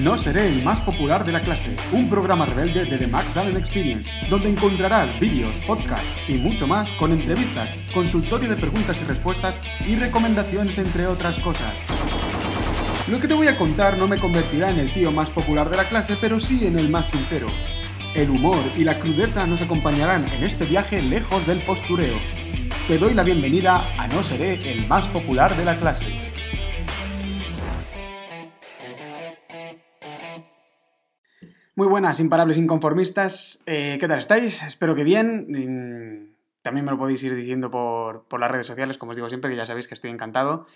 No seré el más popular de la clase, un programa rebelde de The Max Allen Experience, donde encontrarás vídeos, podcasts y mucho más con entrevistas, consultorio de preguntas y respuestas y recomendaciones entre otras cosas. Lo que te voy a contar no me convertirá en el tío más popular de la clase, pero sí en el más sincero. El humor y la crudeza nos acompañarán en este viaje lejos del postureo. Te doy la bienvenida a No seré el más popular de la clase. Muy buenas, imparables inconformistas. Eh, ¿Qué tal estáis? Espero que bien. Mm, también me lo podéis ir diciendo por, por, las redes sociales, como os digo siempre, que ya sabéis que estoy encantado.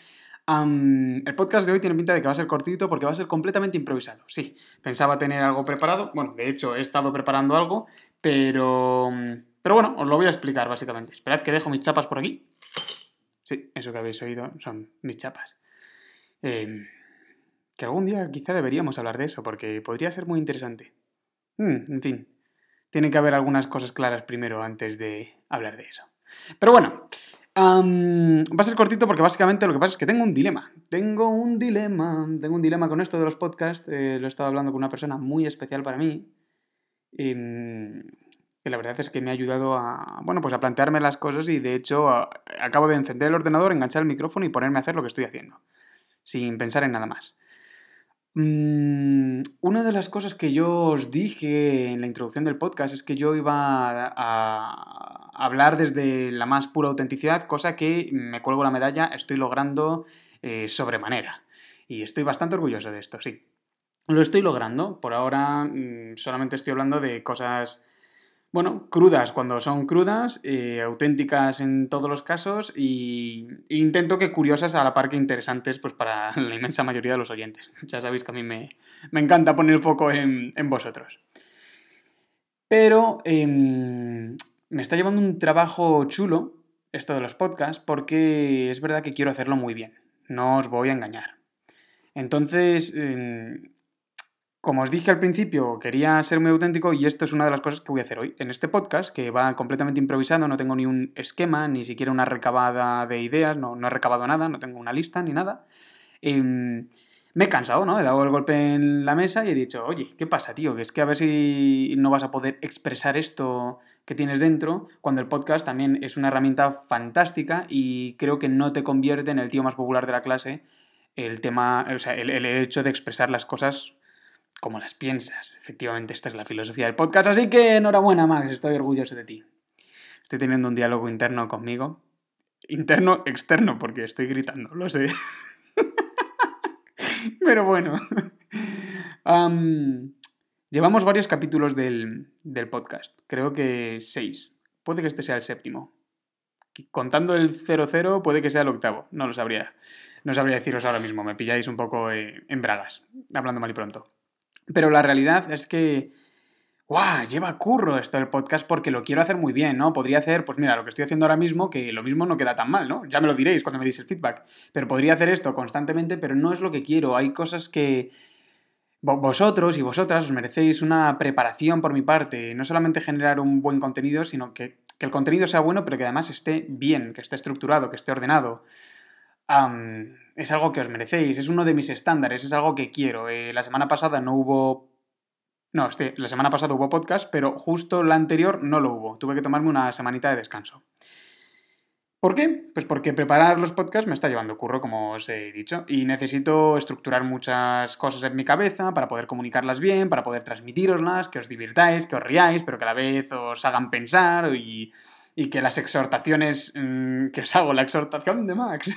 el podcast de hoy tiene pinta de que va a ser cortito porque va a ser completamente improvisado. Sí, pensaba tener algo preparado. Bueno, de hecho, he estado preparando algo, pero. Pero bueno, os lo voy a explicar básicamente. Esperad que dejo mis chapas por aquí. Sí, eso que habéis oído son mis chapas. Eh, que algún día quizá deberíamos hablar de eso, porque podría ser muy interesante. Hmm, en fin, tiene que haber algunas cosas claras primero antes de hablar de eso. Pero bueno, va a ser cortito porque básicamente lo que pasa es que tengo un dilema. Tengo un dilema, tengo un dilema con esto de los podcasts. Eh, lo he estado hablando con una persona muy especial para mí. Em, que la verdad es que me ha ayudado a, bueno, pues a plantearme las cosas y de hecho acabo de encender el ordenador, enganchar el micrófono y ponerme a hacer lo que estoy haciendo, sin pensar en nada más. Mm, una de las cosas que yo os dije en la introducción del podcast es que yo iba a, hablar desde la más pura autenticidad, cosa que me cuelgo la medalla, estoy logrando eh, sobremanera. Y estoy bastante orgulloso de esto, sí. Lo estoy logrando. Por ahora mm, solamente estoy hablando de cosas bueno, crudas cuando son crudas, auténticas en todos los casos y, intento que curiosas a la par que interesantes pues para la inmensa mayoría de los oyentes. Ya sabéis que a mí me, encanta poner el foco en, vosotros. Pero em, me está llevando un trabajo chulo esto de los podcasts porque es verdad que quiero hacerlo muy bien, no os voy a engañar. Entonces, em, como os dije al principio, quería ser muy auténtico y esto es una de las cosas que voy a hacer hoy. En este podcast, que va completamente improvisado, no tengo ni un esquema, ni siquiera una recabada de ideas, no, no he recabado nada, no tengo una lista ni nada. Em, me he cansado, ¿no? He dado el golpe en la mesa y he dicho, oye, ¿qué pasa, tío? Que es que a ver si no vas a poder expresar esto que tienes dentro, cuando el podcast también es una herramienta fantástica y creo que no te convierte en el tío más popular de la clase el tema, o sea, el hecho de expresar las cosas como las piensas. Efectivamente, esta es la filosofía del podcast. Así que enhorabuena, Max, estoy orgulloso de ti. Estoy teniendo un diálogo interno conmigo. Interno, externo, porque estoy gritando, lo sé. Pero bueno. llevamos varios capítulos del, del podcast. Creo que seis. Puede que este sea el séptimo. Contando el 00, puede que sea el octavo. No lo sabría. No sabría deciros ahora mismo. Me pilláis un poco eh, en bragas. Hablando mal y pronto. Pero la realidad es que, ¡guau! Lleva curro esto del podcast porque lo quiero hacer muy bien, ¿no? Podría hacer, pues mira, lo que estoy haciendo ahora mismo, que lo mismo no queda tan mal, ¿no? Ya me lo diréis cuando me deis el feedback. Pero podría hacer esto constantemente, pero no es lo que quiero. Hay cosas que vosotros y vosotras os merecéis una preparación por mi parte. No solamente generar un buen contenido, sino que, que el contenido sea bueno, pero que además esté bien, que esté estructurado, que esté ordenado es algo que os merecéis, es uno de mis estándares, es algo que quiero. Eh, la semana pasada no hubo... No, este, la semana pasada hubo podcast, pero justo la anterior no lo hubo. Tuve que tomarme una semanita de descanso. ¿Por qué? Pues porque preparar los podcasts me está llevando curro, como os he dicho, y necesito estructurar muchas cosas en mi cabeza para poder comunicarlas bien, para poder transmitiroslas, que os divirtáis, que os riáis, pero que a la vez os hagan pensar y y que las exhortaciones mm, que os hago, la exhortación de Max,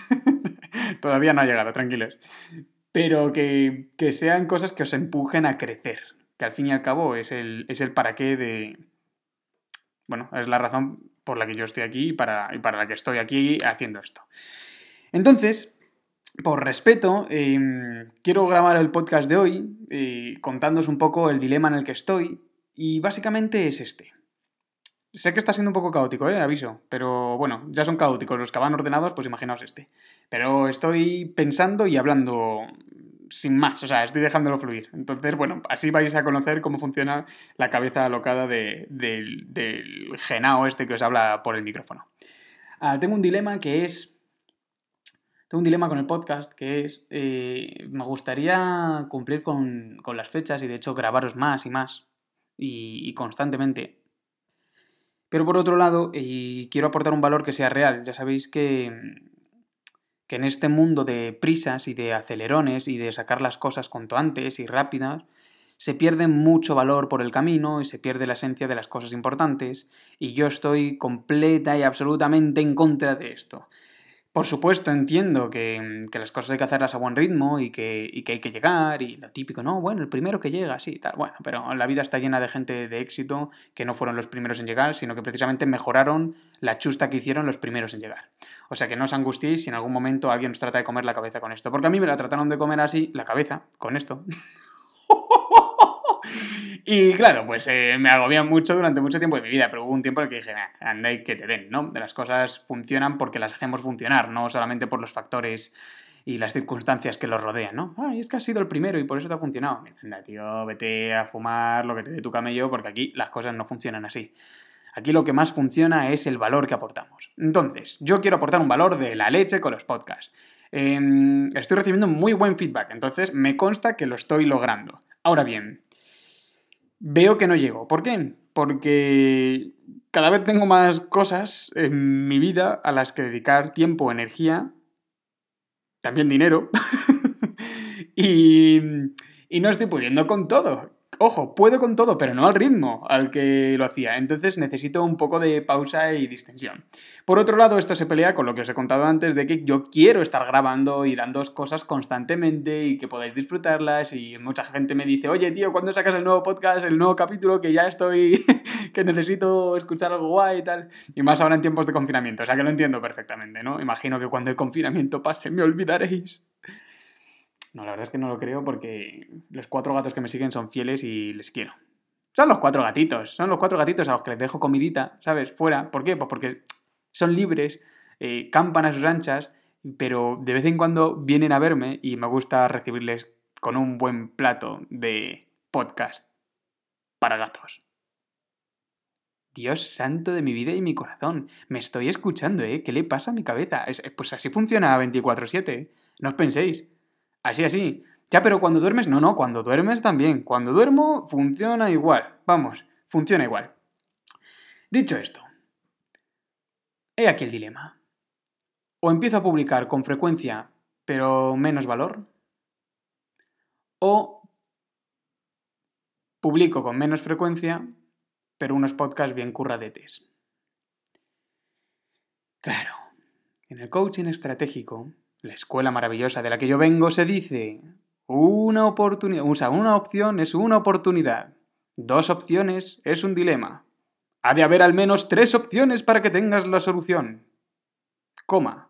todavía no ha llegado, tranquilos, pero que, sean cosas que os empujen a crecer, que al fin y al cabo es el, es el para qué de... Bueno, es la razón por la que yo estoy aquí y para, para la que estoy aquí haciendo esto. Entonces, por respeto, em, quiero grabar el podcast de hoy eh, un poco el dilema en el que estoy y básicamente es este. Sé que está siendo un poco caótico, ¿eh? Aviso. Pero bueno, ya son caóticos los que van ordenados, pues imaginaos este. Pero estoy pensando y hablando sin más, o sea, estoy dejándolo fluir. Entonces, bueno, así vais a conocer cómo funciona la cabeza alocada del, del genao este que os habla por el micrófono. Ah, tengo un dilema que es... tengo un dilema con el podcast que es, eh, me gustaría cumplir con, las fechas y de hecho grabaros más y más y, constantemente. Pero por otro lado, y quiero aportar un valor que sea real. Ya sabéis que, que en este mundo de prisas y de acelerones y de sacar las cosas cuanto antes y rápidas, se pierde mucho valor por el camino y se pierde la esencia de las cosas importantes, y yo estoy completa y absolutamente en contra de esto. Por supuesto, entiendo que, las cosas hay que hacerlas a buen ritmo y que, y que, hay que llegar y lo típico, no, bueno, el primero que llega, sí, tal, bueno, pero la vida está llena de gente de éxito que no fueron los primeros en llegar, sino que precisamente mejoraron la chusta que hicieron los primeros en llegar. O sea que no os angustiéis si en algún momento alguien os trata de comer la cabeza con esto, porque a mí me la trataron de comer así, la cabeza, con esto. Y claro, pues eh, me agobía mucho durante mucho tiempo de mi vida, pero hubo un tiempo en el que dije, anda y que te den, ¿no? Las cosas funcionan porque las hacemos funcionar, no solamente por los factores y las circunstancias que los rodean, ¿no? Ay, es que has sido el primero y por eso te ha funcionado. Anda, tío, vete a fumar lo que te dé tu camello porque aquí las cosas no funcionan así. Aquí lo que más funciona es el valor que aportamos. Entonces, yo quiero aportar un valor de la leche con los podcasts. Em, estoy recibiendo muy buen feedback, entonces me consta que lo estoy logrando. Ahora bien, veo que no llego. ¿Por qué? Porque cada vez tengo más cosas en mi vida a las que dedicar tiempo, energía, también dinero, y, y no estoy pudiendo con todo. Ojo, puedo con todo, pero no al ritmo al que lo hacía. Entonces necesito un poco de pausa y distensión. Por otro lado, esto se pelea con lo que os he contado antes de que yo quiero estar grabando y dando cosas constantemente y que podáis disfrutarlas. Y mucha gente me dice, oye tío, ¿cuándo sacas el nuevo podcast, el nuevo capítulo? Que ya estoy, que necesito escuchar algo guay y tal. Y más ahora en tiempos de confinamiento. O sea que lo entiendo perfectamente, ¿no? Imagino que cuando el confinamiento pase me olvidaréis. No, la verdad es que no lo creo porque los cuatro gatos que me siguen son fieles y les quiero. Son los cuatro gatitos, son los cuatro gatitos a los que les dejo comidita, ¿sabes? Fuera. ¿Por qué? Pues porque son libres, eh, campan a sus anchas, pero de vez en cuando vienen a verme y me gusta recibirles con un buen plato de podcast para gatos. Dios santo de mi vida y mi corazón, me estoy escuchando, ¿eh? ¿Qué le pasa a mi cabeza? pues así funciona 24/7, no os penséis. Así, así. Ya, pero cuando duermes, no, no, cuando duermes también. Cuando duermo, funciona igual. Vamos, funciona igual. Dicho esto, he aquí el dilema. O empiezo a publicar con frecuencia, pero menos valor. O publico con menos frecuencia, pero unos podcasts bien curradetes. Claro, en el coaching estratégico la escuela maravillosa de la que yo vengo se dice, una oportunidad, una opción es una oportunidad, dos opciones es un dilema. Ha de haber al menos tres opciones para que tengas la solución. Coma.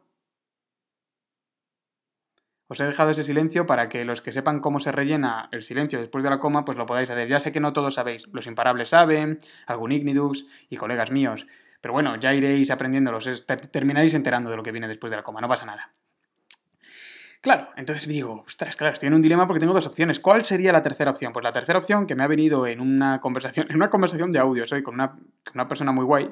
Os he dejado ese silencio para que los que sepan cómo se rellena el silencio después de la coma, pues lo podáis hacer. Ya sé que no todos sabéis. Los imparables saben, algún Ignidux y colegas míos. Pero bueno, ya iréis aprendiéndolos. Terminaréis enterando de lo que viene después de la coma. No pasa nada. Claro, entonces digo, ostras, claro, estoy en un dilema porque tengo dos opciones. ¿Cuál sería la tercera opción? Pues la tercera opción que me ha venido en una conversación, en una conversación de audio, soy con una, persona muy guay.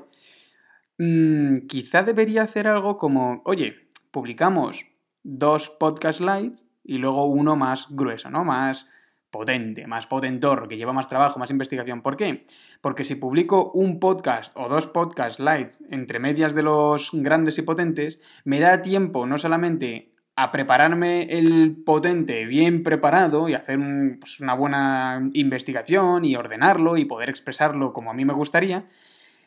Mm, quizá debería hacer algo como, oye, publicamos dos podcast lights y luego uno más grueso, ¿no? Más potente, más potentor, que lleva más trabajo, más investigación. ¿Por qué? Porque si publico un podcast o dos podcast lights entre medias de los grandes y potentes, me da tiempo no solamente a prepararme el potente bien preparado y hacer pues, una buena investigación y ordenarlo y poder expresarlo como a mí me gustaría,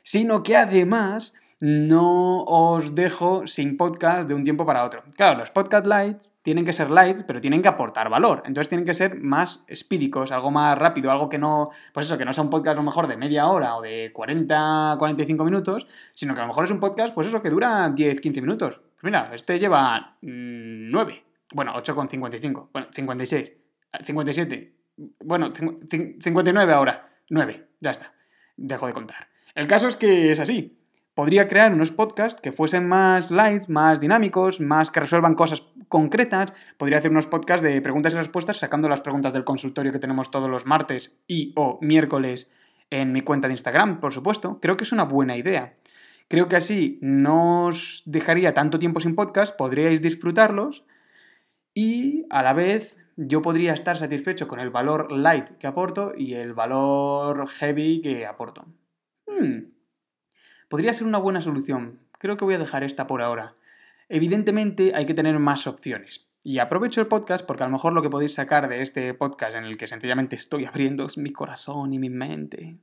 sino que además no os dejo sin podcast de un tiempo para otro. Claro, los podcast lights tienen que ser lights, pero tienen que aportar valor. Entonces tienen que ser más espídicos, algo más rápido, algo que no, pues eso, que no sea un podcast a lo mejor de media hora o de 40, 45 minutos, sino que a lo mejor es un podcast, pues eso, que dura 10, 15 minutos. Mira, este lleva 9. Mm, bueno, 8,55. Bueno, 56. 57. Bueno, 59 ahora. 9. Ya está. Dejo de contar. El caso es que es así. Podría crear unos podcasts que fuesen más lights, más dinámicos, más que resuelvan cosas concretas. Podría hacer unos podcasts de preguntas y respuestas sacando las preguntas del consultorio que tenemos todos los martes y o miércoles en mi cuenta de Instagram, por supuesto. Creo que es una buena idea. Creo que así no os dejaría tanto tiempo sin podcast, podríais disfrutarlos y a la vez yo podría estar satisfecho con el valor light que aporto y el valor heavy que aporto. Hmm. Podría ser una buena solución. Creo que voy a dejar esta por ahora. Evidentemente hay que tener más opciones. Y aprovecho el podcast porque a lo mejor lo que podéis sacar de este podcast en el que sencillamente estoy abriendo mi corazón y mi mente.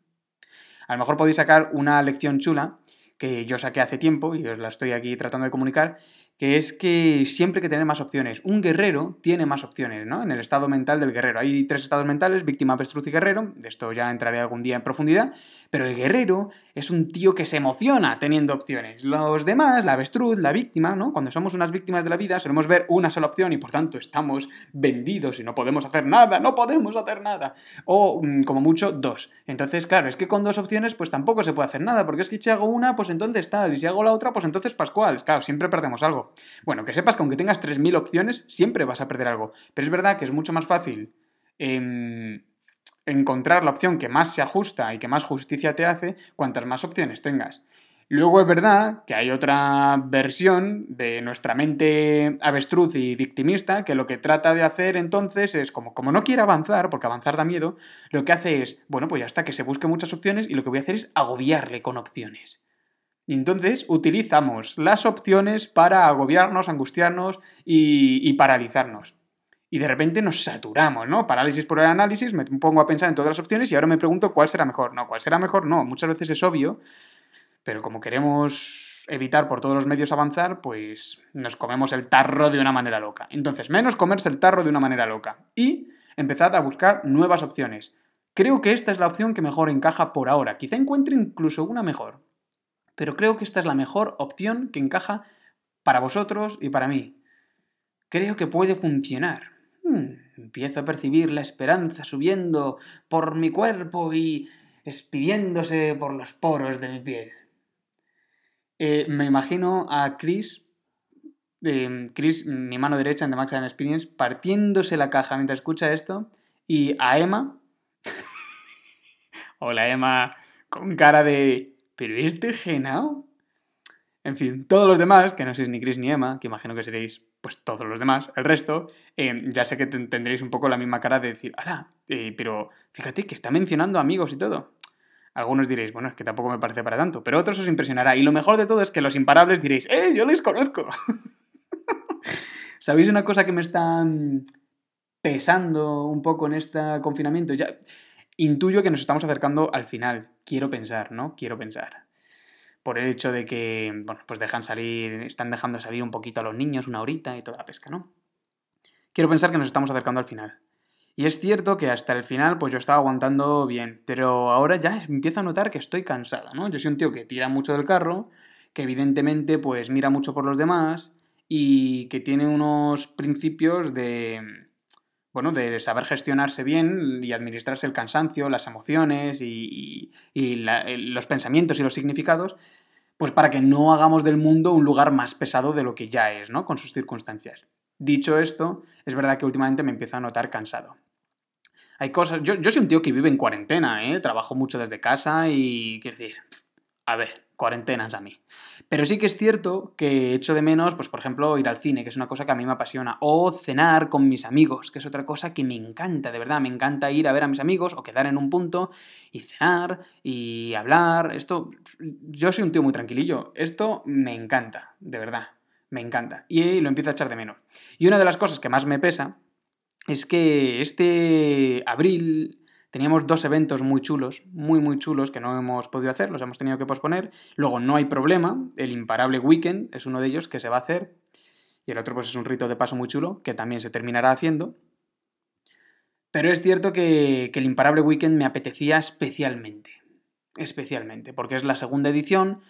A lo mejor podéis sacar una lección chula que yo saqué hace tiempo y os la estoy aquí tratando de comunicar, que es que siempre hay que tener más opciones. Un guerrero tiene más opciones, ¿no? En el estado mental del guerrero. Hay tres estados mentales, víctima, avestruz y guerrero. De esto ya entraré algún día en profundidad. Pero el guerrero es un tío que se emociona teniendo opciones. Los demás, la avestruz, la víctima, ¿no? Cuando somos unas víctimas de la vida, solemos ver una sola opción y por tanto estamos vendidos y no podemos hacer nada, no podemos hacer nada. O mm, como mucho, dos. Entonces, claro, es que con dos opciones pues tampoco se puede hacer nada, porque es que si hago una, pues entonces tal, y si hago la otra, pues entonces Pascual. Claro, siempre perdemos algo. Bueno, que sepas que aunque tengas 3.000 opciones, siempre vas a perder algo. Pero es verdad que es mucho más fácil em, encontrar la opción que más se ajusta y que más justicia te hace cuantas más opciones tengas. Luego es verdad que hay otra versión de nuestra mente avestruz y victimista que lo que trata de hacer entonces es, como, como no quiere avanzar, porque avanzar da miedo, lo que hace es, bueno, pues ya está, que se busque muchas opciones y lo que voy a hacer es agobiarle con opciones. Y entonces utilizamos las opciones para agobiarnos, angustiarnos y, paralizarnos. Y de repente nos saturamos, ¿no? Parálisis por el análisis, me pongo a pensar en todas las opciones y ahora me pregunto cuál será mejor. No, cuál será mejor, no. Muchas veces es obvio, pero como queremos evitar por todos los medios avanzar, pues nos comemos el tarro de una manera loca. Entonces, menos comerse el tarro de una manera loca. Y empezad a buscar nuevas opciones. Creo que esta es la opción que mejor encaja por ahora. Quizá encuentre incluso una mejor pero creo que esta es la mejor opción que encaja para vosotros y para mí. Creo que puede funcionar. Hmm, empiezo a percibir la esperanza subiendo por mi cuerpo y expidiéndose por los poros de mi piel. Eh, me imagino a Chris, eh, Chris, mi mano derecha en The Max Experience, partiéndose la caja mientras escucha esto, y a Emma, hola Emma, con cara de pero este genao. En fin, todos los demás, que no sois ni Chris ni Emma, que imagino que seréis pues todos los demás, el resto, eh, ya sé que tendréis un poco la misma cara de decir, ¡hala! Eh, pero fíjate que está mencionando amigos y todo. Algunos diréis, bueno, es que tampoco me parece para tanto, pero otros os impresionará. Y lo mejor de todo es que los imparables diréis, ¡eh! Yo les conozco. ¿Sabéis una cosa que me está pesando un poco en este confinamiento? Ya, Intuyo que nos estamos acercando al final. Quiero pensar, ¿no? Quiero pensar. Por el hecho de que, bueno, pues dejan salir, están dejando salir un poquito a los niños, una horita y toda la pesca, ¿no? Quiero pensar que nos estamos acercando al final. Y es cierto que hasta el final, pues yo estaba aguantando bien, pero ahora ya empiezo a notar que estoy cansada, ¿no? Yo soy un tío que tira mucho del carro, que evidentemente, pues mira mucho por los demás y que tiene unos principios de bueno, de saber gestionarse bien y administrarse el cansancio, las emociones y, los pensamientos y los significados, pues para que no hagamos del mundo un lugar más pesado de lo que ya es, ¿no? Con sus circunstancias. Dicho esto, es verdad que últimamente me empiezo a notar cansado. Hay cosas. Yo, yo soy un tío que vive en cuarentena, ¿eh? Trabajo mucho desde casa y. Quiero decir. A ver, cuarentenas a mí. Pero sí que es cierto que echo de menos, pues por ejemplo, ir al cine, que es una cosa que a mí me apasiona, o cenar con mis amigos, que es otra cosa que me encanta, de verdad, me encanta ir a ver a mis amigos o quedar en un punto y cenar y hablar. Esto, yo soy un tío muy tranquilillo, esto me encanta, de verdad, me encanta. Y lo empiezo a echar de menos. Y una de las cosas que más me pesa es que este abril Teníamos dos eventos muy chulos, muy muy chulos, que no hemos podido hacer, los hemos tenido que posponer. Luego no hay problema, el imparable weekend es uno de ellos que se va a hacer. Y el otro pues es un rito de paso muy chulo que también se terminará haciendo. Pero es cierto que, que el imparable weekend me apetecía especialmente. Especialmente, porque es la segunda edición,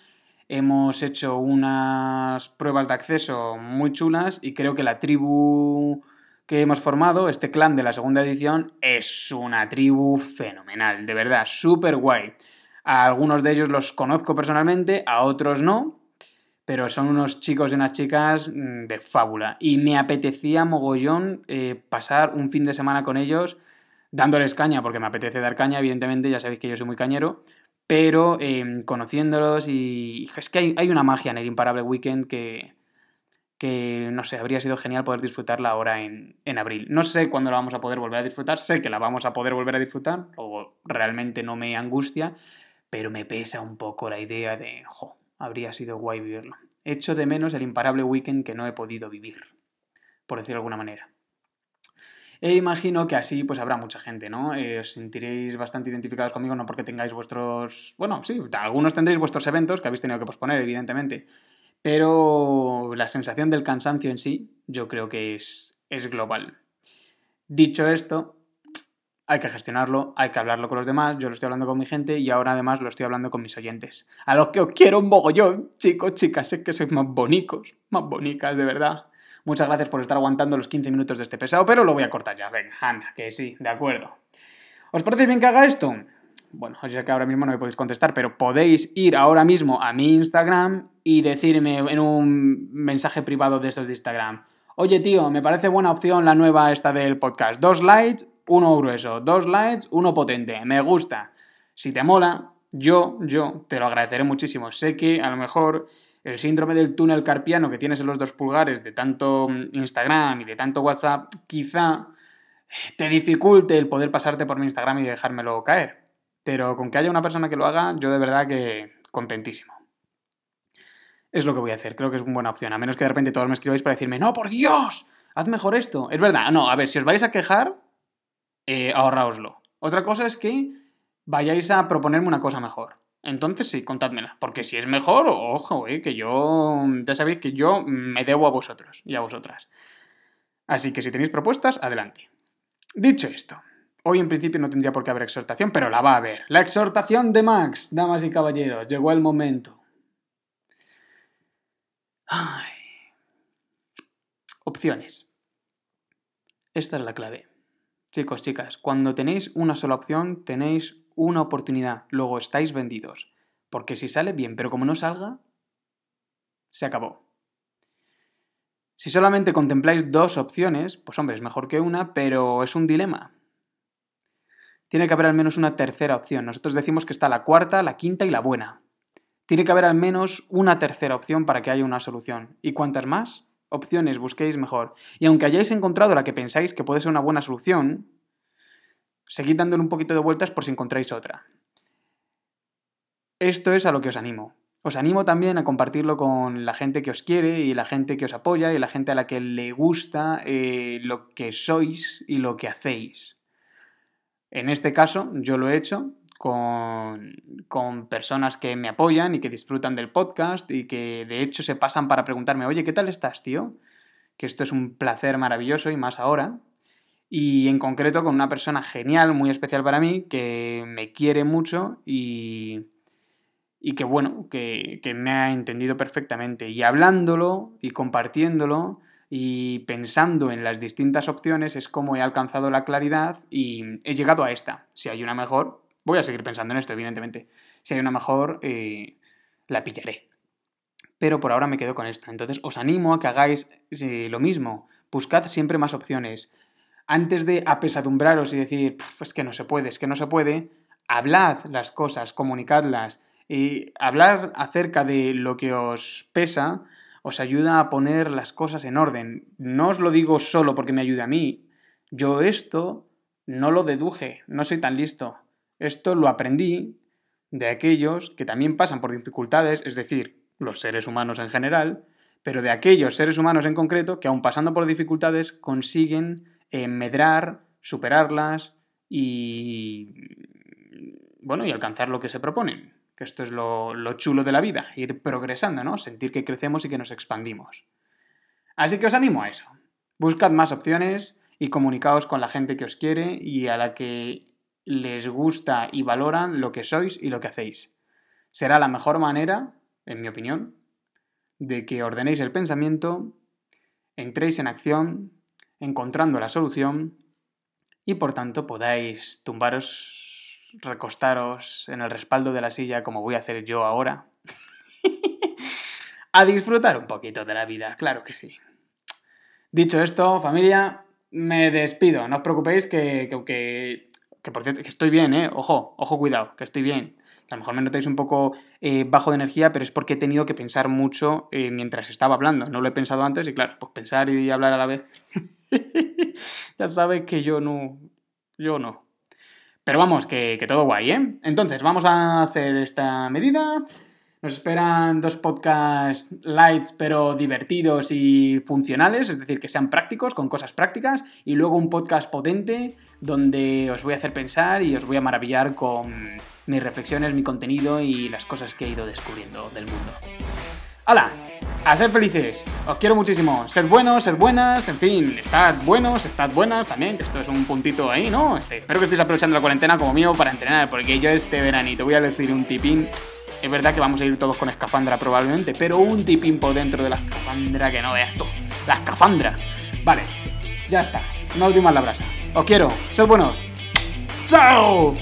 hemos hecho unas pruebas de acceso muy chulas y creo que la tribu que hemos formado, este clan de la segunda edición, es una tribu fenomenal, de verdad, súper guay. A algunos de ellos los conozco personalmente, a otros no, pero son unos chicos y unas chicas mm, de fábula. Y me apetecía mogollón eh, pasar un fin de semana con ellos dándoles caña, porque me apetece dar caña, evidentemente, ya sabéis que yo soy muy cañero, pero em, conociéndolos y es que hay, una magia en el imparable weekend que, que, no sé, habría sido genial poder disfrutarla ahora en, en, abril. No sé cuándo la vamos a poder volver a disfrutar, sé que la vamos a poder volver a disfrutar, o realmente no me angustia, pero me pesa un poco la idea de, jo, habría sido guay vivirlo. Echo de menos el imparable weekend que no he podido vivir, por decirlo de alguna manera. E imagino que así pues habrá mucha gente, ¿no? Eh, os sentiréis bastante identificados conmigo, no porque tengáis vuestros... Bueno, sí, algunos tendréis vuestros eventos que habéis tenido que posponer, evidentemente. Pero la sensación del cansancio en sí, yo creo que es, es global. Dicho esto, hay que gestionarlo, hay que hablarlo con los demás, yo lo estoy hablando con mi gente y ahora además lo estoy hablando con mis oyentes. A los que os quiero un mogollón, chicos, chicas, sé que sois más bonicos, más bonicas, de verdad. Muchas gracias por estar aguantando los 15 minutos de este pesado, pero lo voy a cortar ya. Venga, anda, que sí, de acuerdo. ¿Os parece bien que haga esto? Bueno, ya que ahora mismo no me podéis contestar, pero podéis ir ahora mismo a mi Instagram y decirme en un mensaje privado de esos de Instagram. Oye, tío, me parece buena opción la nueva esta del podcast. Dos likes, uno grueso. Dos likes, uno potente. Me gusta. Si te mola, yo, yo te lo agradeceré muchísimo. Sé que a lo mejor el síndrome del túnel carpiano que tienes en los dos pulgares de tanto mm, Instagram y de tanto WhatsApp, quizá te dificulte el poder pasarte por mi Instagram y dejármelo caer. Pero con que haya una persona que lo haga, yo de verdad que contentísimo. Es lo que voy a hacer, creo que es una buena opción. A menos que de repente todos me escribáis para decirme, no, por Dios, haz mejor esto. Es verdad, no, a ver, si os vais a quejar, eh, ahorraoslo. Otra cosa es que vayáis a proponerme una cosa mejor. Entonces sí, contádmela. Porque si es mejor, ojo, eh, que yo. Ya sabéis que yo me debo a vosotros y a vosotras. Así que si tenéis propuestas, adelante. Dicho esto, hoy en principio no tendría por qué haber exhortación, pero la va a haber. La exhortación de Max, damas y caballeros. Llegó el momento. Opciones. Esta es la clave. Chicos, chicas, cuando tenéis una sola opción, tenéis una oportunidad, luego estáis vendidos. Porque si sale bien, pero como no salga, se acabó. Si solamente contempláis dos opciones, pues hombre, es mejor que una, pero es un dilema. Tiene que haber al menos una tercera opción. Nosotros decimos que está la cuarta, la quinta y la buena. Tiene que haber al menos una tercera opción para que haya una solución. Y cuantas más opciones busquéis, mejor. Y aunque hayáis encontrado la que pensáis que puede ser una buena solución, seguid dándole un poquito de vueltas por si encontráis otra. Esto es a lo que os animo. Os animo también a compartirlo con la gente que os quiere y la gente que os apoya y la gente a la que le gusta eh, lo que sois y lo que hacéis. En este caso, yo lo he hecho con, con, personas que me apoyan y que disfrutan del podcast y que de hecho se pasan para preguntarme, oye, ¿qué tal estás, tío? Que esto es un placer maravilloso y más ahora y en concreto con una persona genial, muy especial para mí, que me quiere mucho y, y que bueno, que, que, me ha entendido perfectamente. Y hablándolo y compartiéndolo y pensando en las distintas opciones es como he alcanzado la claridad y he llegado a esta. Si hay una mejor, voy a seguir pensando en esto, evidentemente. Si hay una mejor, eh, la pillaré. Pero por ahora me quedo con esta. Entonces os animo a que hagáis eh, lo mismo. Buscad siempre más opciones antes de apesadumbraros y decir, es que no se puede, es que no se puede, hablad las cosas, comunicadlas. Y hablar acerca de lo que os pesa os ayuda a poner las cosas en orden. No os lo digo solo porque me ayude a mí. Yo esto no lo deduje, no soy tan listo. Esto lo aprendí de aquellos que también pasan por dificultades, es decir, los seres humanos en general, pero de aquellos seres humanos en concreto que aun pasando por dificultades consiguen medrar, superarlas y, bueno, y alcanzar lo que se proponen. Que esto es lo, lo chulo de la vida, ir progresando, ¿no? Sentir que crecemos y que nos expandimos. Así que os animo a eso. Buscad más opciones y comunicaos con la gente que os quiere y a la que les gusta y valoran lo que sois y lo que hacéis. Será la mejor manera, en mi opinión, de que ordenéis el pensamiento, entréis en acción encontrando la solución y por tanto podáis tumbaros, recostaros en el respaldo de la silla como voy a hacer yo ahora, a disfrutar un poquito de la vida, claro que sí. Dicho esto, familia, me despido. No os preocupéis que, que, que, por cierto, que estoy bien, ¿eh? Ojo, ojo, cuidado, que estoy bien. A lo mejor me notáis un poco eh, bajo de energía, pero es porque he tenido que pensar mucho eh, mientras estaba hablando. No lo he pensado antes y claro, pues pensar y hablar a la vez. ya sabes que yo no. Yo no. Pero vamos, que, todo guay, ¿eh? Entonces, vamos a hacer esta medida. Nos esperan dos podcasts lights pero divertidos y funcionales, es decir, que sean prácticos, con cosas prácticas, y luego un podcast potente donde os voy a hacer pensar y os voy a maravillar con mis reflexiones, mi contenido y las cosas que he ido descubriendo del mundo. ¡Hala! A ser felices. Os quiero muchísimo. Sed buenos, sed buenas, en fin, estad buenos, estad buenas también, esto es un puntito ahí, ¿no? Este, espero que estéis aprovechando la cuarentena como mío para entrenar, porque yo este veranito voy a decir un tipín es verdad que vamos a ir todos con escafandra probablemente, pero un tipín por dentro de la escafandra que no veas tú. La escafandra. Vale, ya está. No os doy la brasa. Os quiero. Sed buenos. ¡Chao!